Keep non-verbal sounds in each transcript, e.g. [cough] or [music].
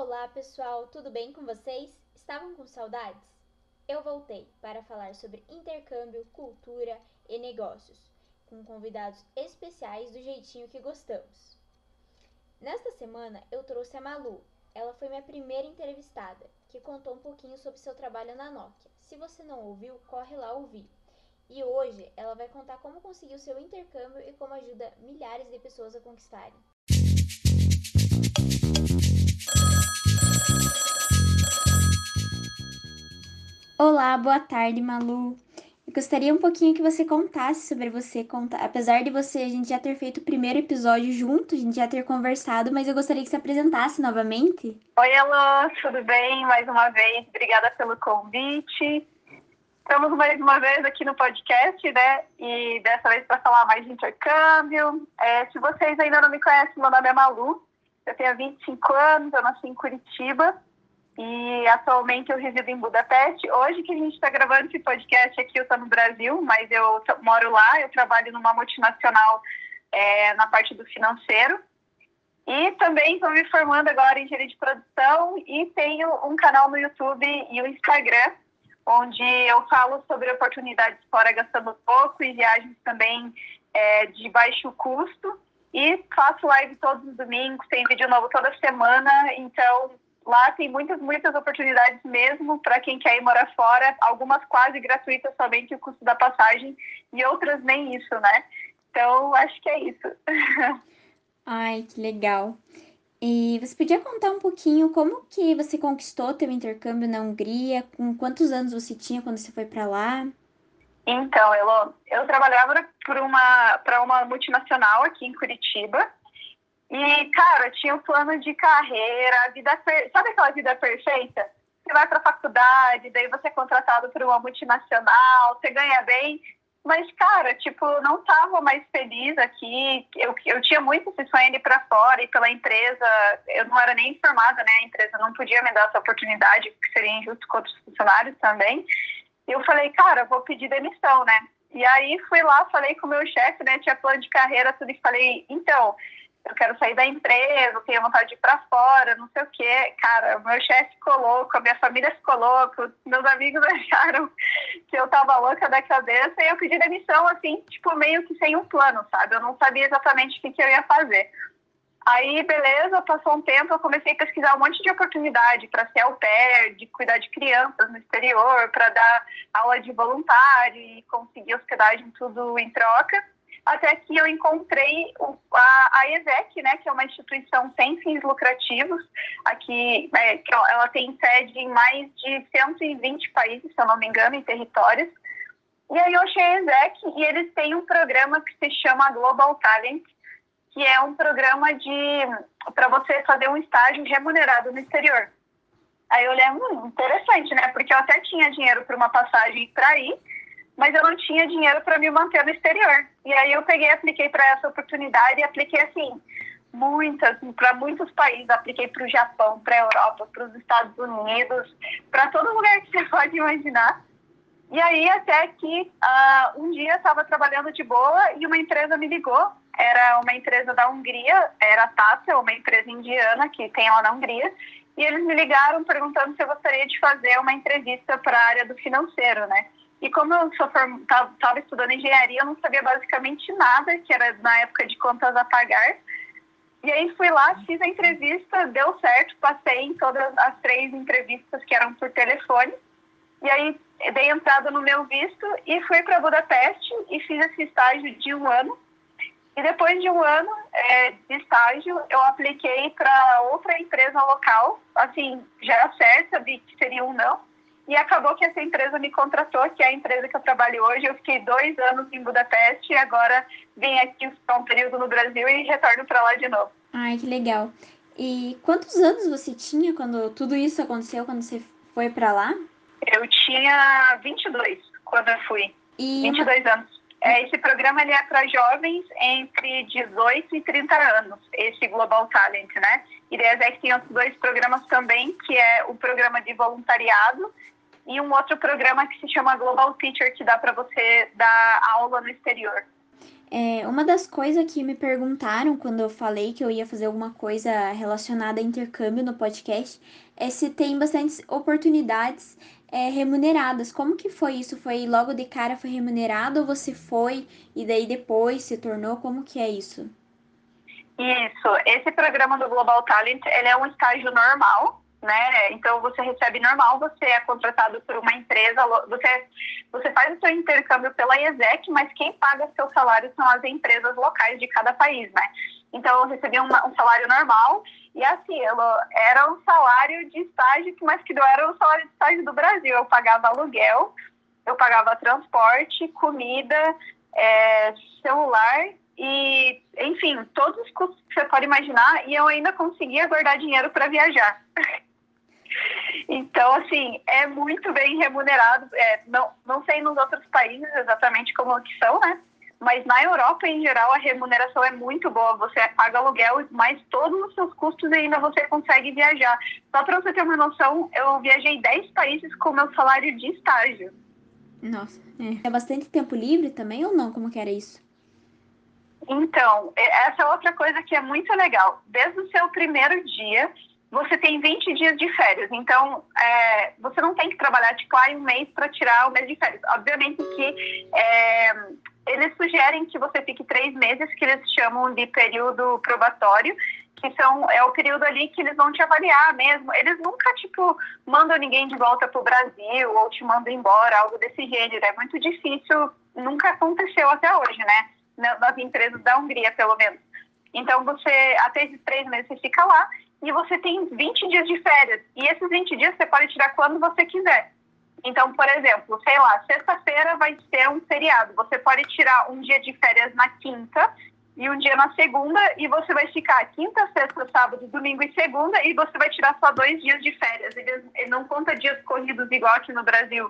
Olá pessoal, tudo bem com vocês? Estavam com saudades? Eu voltei para falar sobre intercâmbio, cultura e negócios, com convidados especiais do jeitinho que gostamos. Nesta semana eu trouxe a Malu. Ela foi minha primeira entrevistada, que contou um pouquinho sobre seu trabalho na Nokia. Se você não ouviu, corre lá ouvir. E hoje ela vai contar como conseguiu seu intercâmbio e como ajuda milhares de pessoas a conquistarem. Olá, boa tarde, Malu. Eu gostaria um pouquinho que você contasse sobre você, conta... apesar de você a gente já ter feito o primeiro episódio junto, a gente já ter conversado, mas eu gostaria que você apresentasse novamente. Oi, Elô, tudo bem? Mais uma vez, obrigada pelo convite. Estamos mais uma vez aqui no podcast, né? E dessa vez para falar mais de intercâmbio. É, se vocês ainda não me conhecem, meu nome é Malu, eu tenho 25 anos, eu nasci em Curitiba e atualmente eu resido em Budapeste. Hoje que a gente está gravando esse podcast aqui, eu estou no Brasil, mas eu moro lá, eu trabalho numa multinacional é, na parte do financeiro. E também estou me formando agora em engenharia de produção e tenho um canal no YouTube e o Instagram, onde eu falo sobre oportunidades fora gastando pouco e viagens também é, de baixo custo. E faço live todos os domingos, tem vídeo novo toda semana, então Lá tem muitas, muitas oportunidades mesmo para quem quer ir morar fora, algumas quase gratuitas, somente o custo da passagem, e outras nem isso, né? Então, acho que é isso. [laughs] Ai, que legal. E você podia contar um pouquinho como que você conquistou teu intercâmbio na Hungria? Com quantos anos você tinha quando você foi para lá? Então, Elo, eu trabalhava para uma, uma multinacional aqui em Curitiba e, cara, tinha um plano de carreira, vida per... sabe aquela vida perfeita? Você vai para a faculdade, daí você é contratado por uma multinacional, você ganha bem, mas, cara, tipo, não tava mais feliz aqui. Eu, eu tinha muito esse sonho de ir para fora e pela empresa, eu não era nem informada, né? A empresa não podia me dar essa oportunidade, seria injusto com outros funcionários também. Eu falei, cara, vou pedir demissão, né? E aí fui lá, falei com o meu chefe, né? Tinha plano de carreira, tudo, e falei, então, eu quero sair da empresa, eu tenho vontade de ir para fora, não sei o quê. Cara, meu chefe ficou louco, a minha família ficou louca, meus amigos [laughs] acharam que eu tava louca da cabeça e eu pedi demissão, assim, tipo, meio que sem um plano, sabe? Eu não sabia exatamente o que, que eu ia fazer. Aí, beleza, passou um tempo, eu comecei a pesquisar um monte de oportunidade para ser au pair, de cuidar de crianças no exterior, para dar aula de voluntário e conseguir hospedagem, tudo em troca até que eu encontrei a, a ESEC, né, que é uma instituição sem fins lucrativos, aqui, é, que ela tem sede em mais de 120 países, se eu não me engano, em territórios. E aí eu achei a ESEC e eles têm um programa que se chama Global Talent, que é um programa de para você fazer um estágio remunerado no exterior. Aí eu olhei, hum, interessante, né? Porque eu até tinha dinheiro para uma passagem para ir, mas eu não tinha dinheiro para me manter no exterior. E aí eu peguei, apliquei para essa oportunidade e apliquei assim muitas, para muitos países, apliquei para o Japão, para a Europa, para os Estados Unidos, para todo lugar que você [laughs] pode imaginar. E aí até que uh, um dia estava trabalhando de boa e uma empresa me ligou. Era uma empresa da Hungria, era a Tata, uma empresa indiana que tem lá na Hungria. E eles me ligaram perguntando se eu gostaria de fazer uma entrevista para a área do financeiro, né? E como eu estava estudando engenharia, eu não sabia basicamente nada, que era na época de contas a pagar. E aí fui lá, fiz a entrevista, deu certo, passei em todas as três entrevistas que eram por telefone. E aí dei entrada no meu visto e fui para Budapeste e fiz esse estágio de um ano. E depois de um ano é, de estágio, eu apliquei para outra empresa local. Assim, já era certo, sabia que seria um não. E acabou que essa empresa me contratou, que é a empresa que eu trabalho hoje. Eu fiquei dois anos em Budapeste e agora vim aqui ficar um período no Brasil e retorno para lá de novo. Ai, que legal. E quantos anos você tinha quando tudo isso aconteceu, quando você foi para lá? Eu tinha 22 quando eu fui. E 22 anos. É, esse programa ele é para jovens entre 18 e 30 anos, esse Global Talent, né? E daí a tem outros dois programas também, que é o programa de voluntariado e um outro programa que se chama Global Teacher, que dá para você dar aula no exterior. É, uma das coisas que me perguntaram quando eu falei que eu ia fazer alguma coisa relacionada a intercâmbio no podcast é se tem bastantes oportunidades é, remuneradas. Como que foi isso? Foi logo de cara foi remunerado ou você foi e daí depois se tornou? Como que é isso? Isso. Esse programa do Global Talent ele é um estágio normal né? Então você recebe normal, você é contratado por uma empresa, você, você faz o seu intercâmbio pela IESEC, mas quem paga seu salário são as empresas locais de cada país, né? Então eu recebi um salário normal e assim, era um salário de estágio, mas que não era um salário de estágio do Brasil. Eu pagava aluguel, eu pagava transporte, comida, é, celular e, enfim, todos os custos que você pode imaginar e eu ainda conseguia guardar dinheiro para viajar. [laughs] Então, assim, é muito bem remunerado. É, não, não sei nos outros países exatamente como que são, né? Mas na Europa, em geral, a remuneração é muito boa. Você paga aluguel, mais todos os seus custos ainda você consegue viajar. Só para você ter uma noção, eu viajei 10 países com meu salário de estágio. Nossa, é. é bastante tempo livre também ou não? Como que era isso? Então, essa é outra coisa que é muito legal. Desde o seu primeiro dia, você tem 20 dias de férias. Então, é, você não tem que trabalhar, tipo, ah, um mês para tirar o mês de férias. Obviamente que é, eles sugerem que você fique três meses, que eles chamam de período probatório, que são, é o período ali que eles vão te avaliar mesmo. Eles nunca, tipo, mandam ninguém de volta para o Brasil ou te mandam embora, algo desse gênero. É muito difícil, nunca aconteceu até hoje, né? Nas empresas da Hungria, pelo menos. Então, você, até esses três meses, você fica lá e você tem 20 dias de férias. E esses 20 dias você pode tirar quando você quiser. Então, por exemplo, sei lá, sexta-feira vai ser um feriado. Você pode tirar um dia de férias na quinta e um dia na segunda, e você vai ficar quinta, sexta, sábado, domingo e segunda, e você vai tirar só dois dias de férias. Ele, não conta dias corridos igual aqui no Brasil.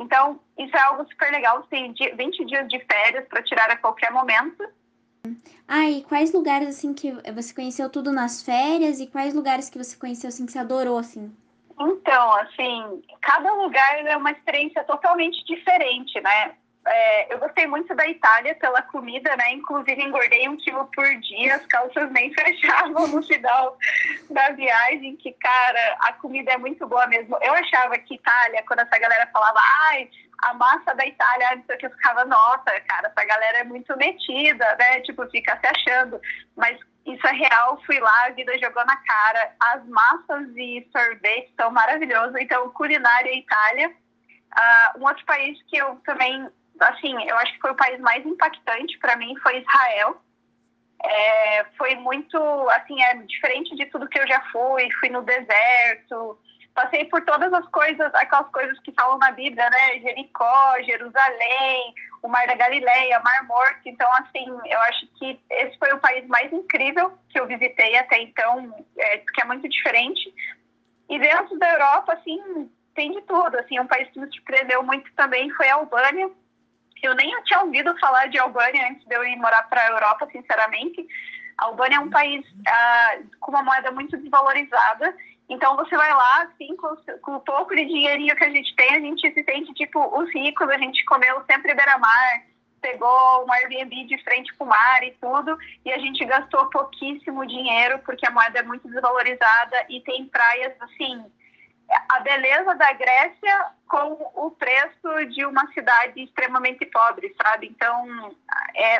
Então, isso é algo super legal. Você tem 20 dias de férias para tirar a qualquer momento. Ah, e quais lugares, assim, que você conheceu tudo nas férias e quais lugares que você conheceu, assim, que você adorou, assim? Então, assim, cada lugar é uma experiência totalmente diferente, né? É, eu gostei muito da Itália pela comida, né? Inclusive engordei um quilo por dia, as calças nem [laughs] fechavam no final da viagem, que, cara, a comida é muito boa mesmo. Eu achava que Itália, quando essa galera falava, ai, a massa da Itália, eu ficava, nossa, cara, essa galera é muito metida, né? Tipo, fica se achando. Mas isso é real, fui lá, a vida jogou na cara. As massas e sorvetes são maravilhosos. Então, culinária Itália. Uh, um outro país que eu também, assim, eu acho que foi o país mais impactante para mim foi Israel. É, foi muito, assim, é diferente de tudo que eu já fui. Fui no deserto, passei por todas as coisas, aquelas coisas que falam na Bíblia, né? Jericó, Jerusalém, o Mar da Galileia, Mar Morto. Então, assim, eu acho que esse foi o país mais incrível que eu visitei até então, é, que é muito diferente. E dentro da Europa, assim, tem de tudo. Assim, um país que me surpreendeu muito também foi a Albânia. Eu nem tinha ouvido falar de Albânia antes de eu ir morar para a Europa, sinceramente. A Albânia é um país ah, com uma moeda muito desvalorizada então você vai lá, assim, com, com o pouco de dinheirinho que a gente tem, a gente se sente tipo os ricos, a gente comeu sempre beira-mar, pegou um Airbnb de frente para o mar e tudo, e a gente gastou pouquíssimo dinheiro porque a moeda é muito desvalorizada e tem praias assim. A beleza da Grécia com o preço de uma cidade extremamente pobre, sabe? Então, é,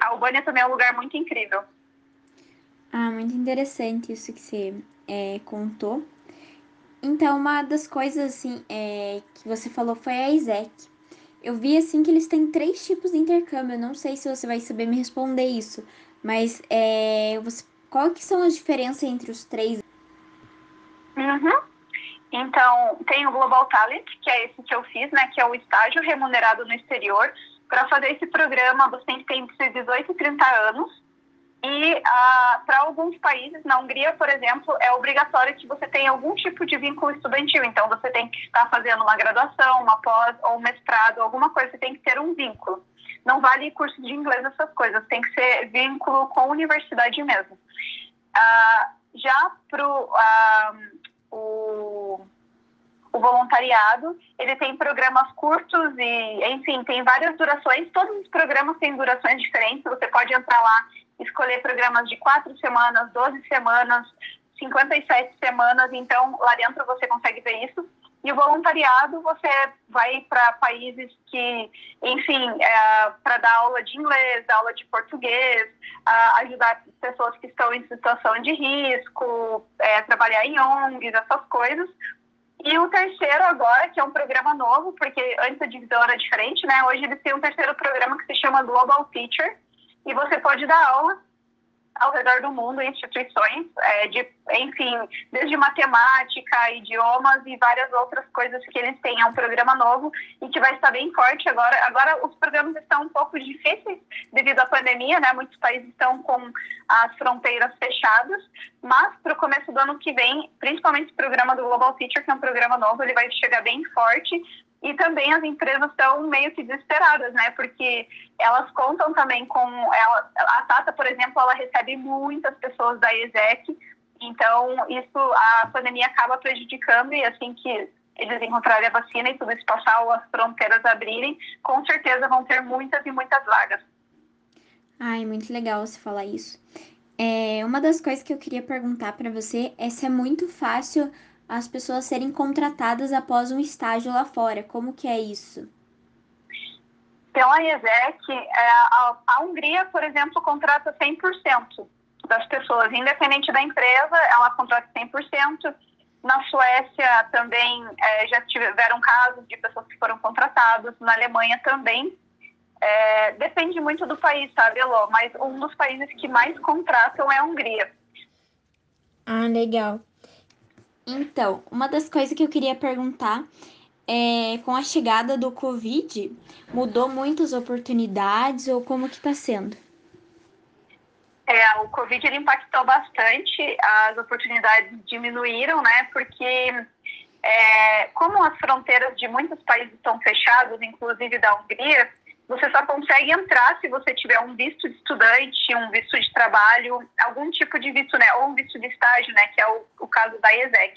a Albânia também é um lugar muito incrível. Ah, muito interessante isso que você é, contou. Então, uma das coisas assim é, que você falou foi a ISEC. Eu vi assim que eles têm três tipos de intercâmbio. Eu não sei se você vai saber me responder isso, mas é, você, qual que são as diferenças entre os três? Uhum. Então, tem o Global Talent, que é esse que eu fiz, né, que é o estágio remunerado no exterior. Para fazer esse programa, você tem que ter entre 18 e 30 anos. E ah, para alguns países, na Hungria, por exemplo, é obrigatório que você tenha algum tipo de vínculo estudantil. Então, você tem que estar fazendo uma graduação, uma pós ou um mestrado, alguma coisa, você tem que ter um vínculo. Não vale curso de inglês, essas coisas. Tem que ser vínculo com a universidade mesmo. Ah, já para ah, o, o voluntariado. Ele tem programas curtos e, enfim, tem várias durações. Todos os programas têm durações diferentes. Você pode entrar lá, escolher programas de quatro semanas, 12 semanas, 57 semanas. Então, lá dentro você consegue ver isso. E o voluntariado, você vai para países que, enfim, é, para dar aula de inglês, aula de português, ajudar pessoas que estão em situação de risco, é, trabalhar em ONGs, essas coisas. E o terceiro agora, que é um programa novo, porque antes a divisão era diferente, né? Hoje eles têm um terceiro programa que se chama Global Teacher, e você pode dar aula ao redor do mundo, instituições, é, de, enfim, desde matemática, idiomas e várias outras coisas que eles têm. É um programa novo e que vai estar bem forte agora. Agora os programas estão um pouco difíceis devido à pandemia, né? Muitos países estão com as fronteiras fechadas, mas para o começo do ano que vem, principalmente o programa do Global Teacher, que é um programa novo, ele vai chegar bem forte e também as empresas estão meio que desesperadas, né? Porque elas contam também com ela, a Tata, por exemplo, ela recebe muitas pessoas da ESEC, então isso a pandemia acaba prejudicando e assim que eles encontrarem a vacina e tudo isso passar ou as fronteiras abrirem, com certeza vão ter muitas e muitas vagas. Ai, muito legal você falar isso. É, uma das coisas que eu queria perguntar para você é se é muito fácil as pessoas serem contratadas após um estágio lá fora. Como que é isso? Pela IESEC, é, a, a Hungria, por exemplo, contrata 100% das pessoas, independente da empresa, ela contrata 100%. Na Suécia também é, já tiveram casos de pessoas que foram contratadas, na Alemanha também. É, depende muito do país, sabe, Elô? Mas um dos países que mais contratam é a Hungria. Ah, legal. Então, uma das coisas que eu queria perguntar é, com a chegada do Covid, mudou muitas oportunidades ou como que está sendo? É, o Covid ele impactou bastante, as oportunidades diminuíram, né? Porque é, como as fronteiras de muitos países estão fechadas, inclusive da Hungria, você só consegue entrar se você tiver um visto de estudante, um visto de trabalho, algum tipo de visto, né? Ou um visto de estágio, né? Que é o, o caso da ESEC.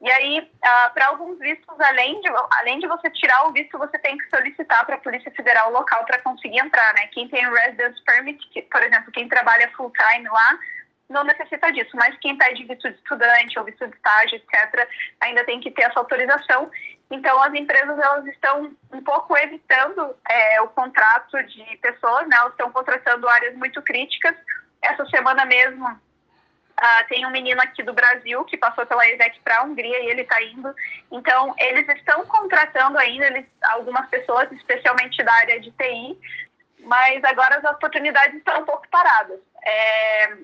E aí, uh, para alguns vistos, além de, além de você tirar o visto, você tem que solicitar para a Polícia Federal local para conseguir entrar, né? Quem tem residence permit, que, por exemplo, quem trabalha full time lá, não necessita disso, mas quem pede visto de estudante ou visto de estágio, etc., ainda tem que ter essa autorização. Então, as empresas elas estão um pouco evitando é, o contrato de pessoas, né? Elas estão contratando áreas muito críticas. Essa semana mesmo, uh, tem um menino aqui do Brasil que passou pela ESEC para a Hungria e ele está indo. Então, eles estão contratando ainda eles, algumas pessoas, especialmente da área de TI, mas agora as oportunidades estão um pouco paradas. É,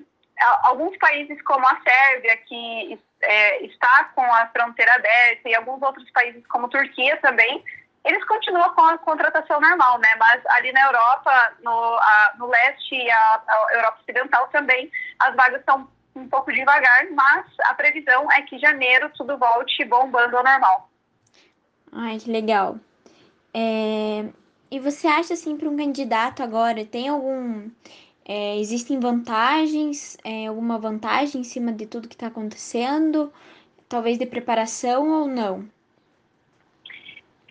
alguns países como a Sérvia, que é, está com a fronteira aberta, e alguns outros países como Turquia também, eles continuam com a contratação normal, né? Mas ali na Europa, no, a, no leste e a, a, Europa Ocidental também, as vagas estão um pouco devagar, mas a previsão é que janeiro tudo volte bombando ao normal. Ai, que legal. É... E você acha, assim, para um candidato agora, tem algum é, existem vantagens, é, alguma vantagem em cima de tudo que está acontecendo? Talvez de preparação ou não?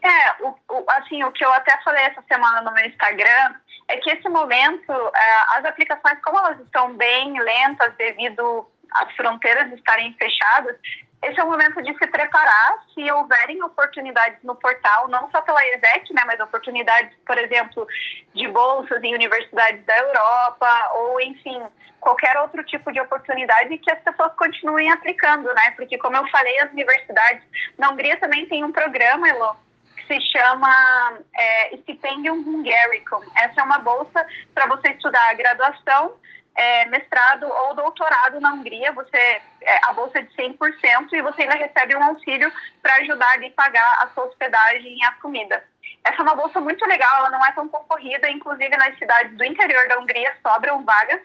É, o, o, assim, o que eu até falei essa semana no meu Instagram é que esse momento, é, as aplicações, como elas estão bem lentas devido às fronteiras estarem fechadas, esse é o momento de se preparar se houverem oportunidades no portal, não só pela ESEC, né, mas oportunidades, por exemplo, de bolsas em universidades da Europa, ou enfim, qualquer outro tipo de oportunidade que as pessoas continuem aplicando, né? Porque, como eu falei, as universidades, na Hungria também tem um programa, Elo, que se chama é, Stipendium Hungaricum. Essa é uma bolsa para você estudar a graduação é, mestrado ou doutorado na Hungria, você é, a bolsa é de 100% e você ainda recebe um auxílio para ajudar a pagar a sua hospedagem e a comida. Essa é uma bolsa muito legal, ela não é tão concorrida, inclusive nas cidades do interior da Hungria sobram vagas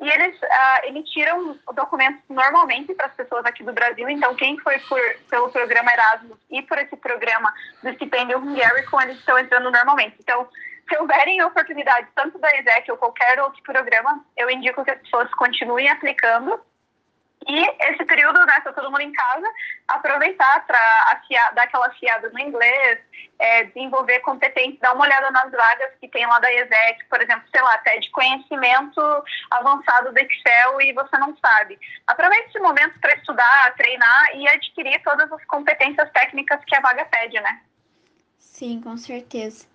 e eles uh, emitiram documentos normalmente para as pessoas aqui do Brasil. Então, quem foi por, pelo programa Erasmus e por esse programa do estipêndio Hungarico, eles estão entrando normalmente. Então, se houverem oportunidades, tanto da ESEC ou qualquer outro programa, eu indico que as pessoas continuem aplicando E esse período, né, tá todo mundo em casa, aproveitar para dar aquela afiada no inglês, é, desenvolver competências, dar uma olhada nas vagas que tem lá da ESEC, por exemplo, sei lá, até de conhecimento avançado do Excel e você não sabe. Aproveite esse momento para estudar, treinar e adquirir todas as competências técnicas que a vaga pede, né? Sim, com certeza.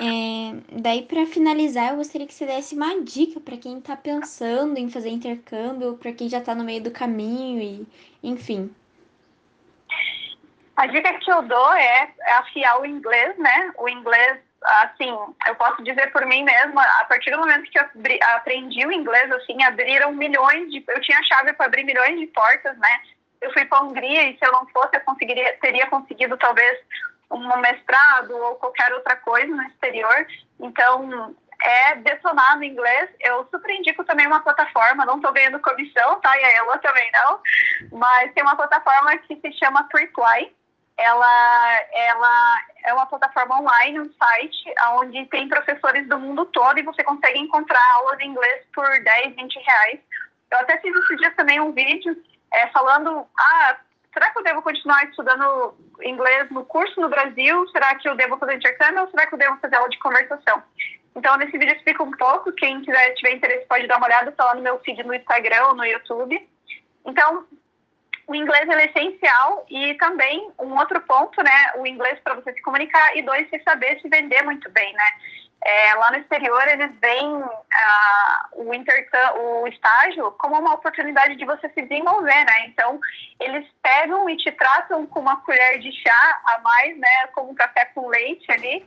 É, daí, para finalizar, eu gostaria que você desse uma dica para quem está pensando em fazer intercâmbio, para quem já está no meio do caminho e, enfim. A dica que eu dou é, é afiar o inglês, né? O inglês, assim, eu posso dizer por mim mesma, a partir do momento que eu aprendi o inglês, assim, abriram milhões de. Eu tinha a chave para abrir milhões de portas, né? Eu fui para a Hungria e se eu não fosse, eu conseguiria, teria conseguido talvez um mestrado ou qualquer outra coisa no exterior. Então, é detonar no inglês. Eu super indico também uma plataforma, não estou ganhando comissão, tá? E a Elo também não. Mas tem uma plataforma que se chama Triply. Ela, ela é uma plataforma online, um site, onde tem professores do mundo todo e você consegue encontrar aulas de inglês por 10, 20 reais. Eu até fiz esses dias também um vídeo é, falando, ah, será que eu devo continuar estudando inglês no curso no Brasil? Será que eu devo fazer intercâmbio ou será que eu devo fazer aula de conversação? Então, nesse vídeo eu explico um pouco. Quem quiser, tiver interesse, pode dar uma olhada. Está lá no meu feed no Instagram ou no YouTube. Então, o inglês é essencial e também um outro ponto, né? O inglês para você se comunicar e dois, você saber se vender muito bem, né? É, lá no exterior, eles veem ah, o, o estágio como uma oportunidade de você se desenvolver, né? Então, eles pegam e te tratam com uma colher de chá a mais, né? Como um café com leite ali.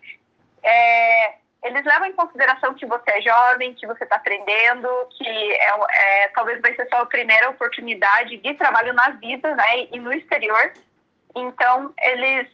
É, eles levam em consideração que você é jovem, que você está aprendendo, que é, é, talvez vai ser sua primeira oportunidade de trabalho na vida, né? E no exterior. Então, eles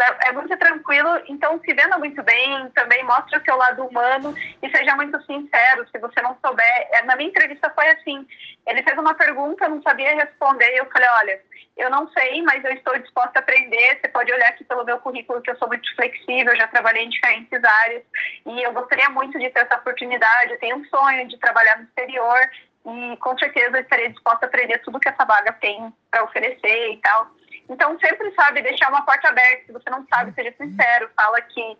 é muito tranquilo, então se venda muito bem, também mostra o seu lado humano e seja muito sincero, se você não souber. É, na minha entrevista foi assim, ele fez uma pergunta, eu não sabia responder, e eu falei, olha, eu não sei, mas eu estou disposta a aprender, você pode olhar aqui pelo meu currículo que eu sou muito flexível, já trabalhei em diferentes áreas, e eu gostaria muito de ter essa oportunidade, eu tenho um sonho de trabalhar no exterior, e com certeza eu estaria disposta a aprender tudo que essa vaga tem para oferecer e tal. Então, sempre sabe deixar uma porta aberta. Se você não sabe, seja sincero. Fala que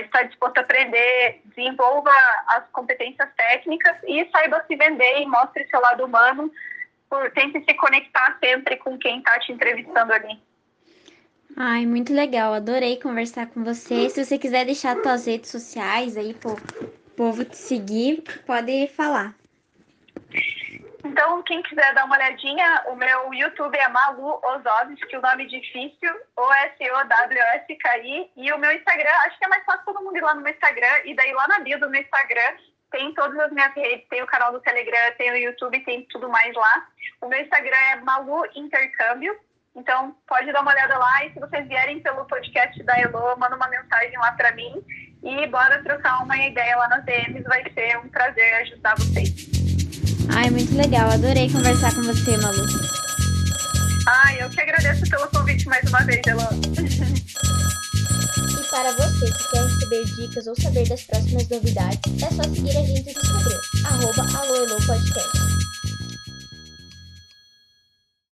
está disposto a aprender, desenvolva as competências técnicas e saiba se vender e mostre seu lado humano. Por, tente se conectar sempre com quem está te entrevistando ali. Ai, muito legal. Adorei conversar com você. Se você quiser deixar suas redes sociais aí pro povo te seguir, pode falar. Então, quem quiser dar uma olhadinha, o meu YouTube é Malu que o nome difícil, O-S-O-W-S-K-I, e o meu Instagram, acho que é mais fácil todo mundo ir lá no meu Instagram, e daí lá na bio do meu Instagram tem todas as minhas redes, tem o canal do Telegram, tem o YouTube, tem tudo mais lá. O meu Instagram é Malu Intercâmbio, então pode dar uma olhada lá, e se vocês vierem pelo podcast da Elo, manda uma mensagem lá para mim, e bora trocar uma ideia lá nas DMs, vai ser um prazer ajudar vocês. Ai, muito legal. Adorei conversar com você, Malu. Ai, eu que agradeço pelo convite mais uma vez, Elô. e para você que quer receber dicas ou saber das próximas novidades, é só seguir a gente no Instagram, arroba Podcast.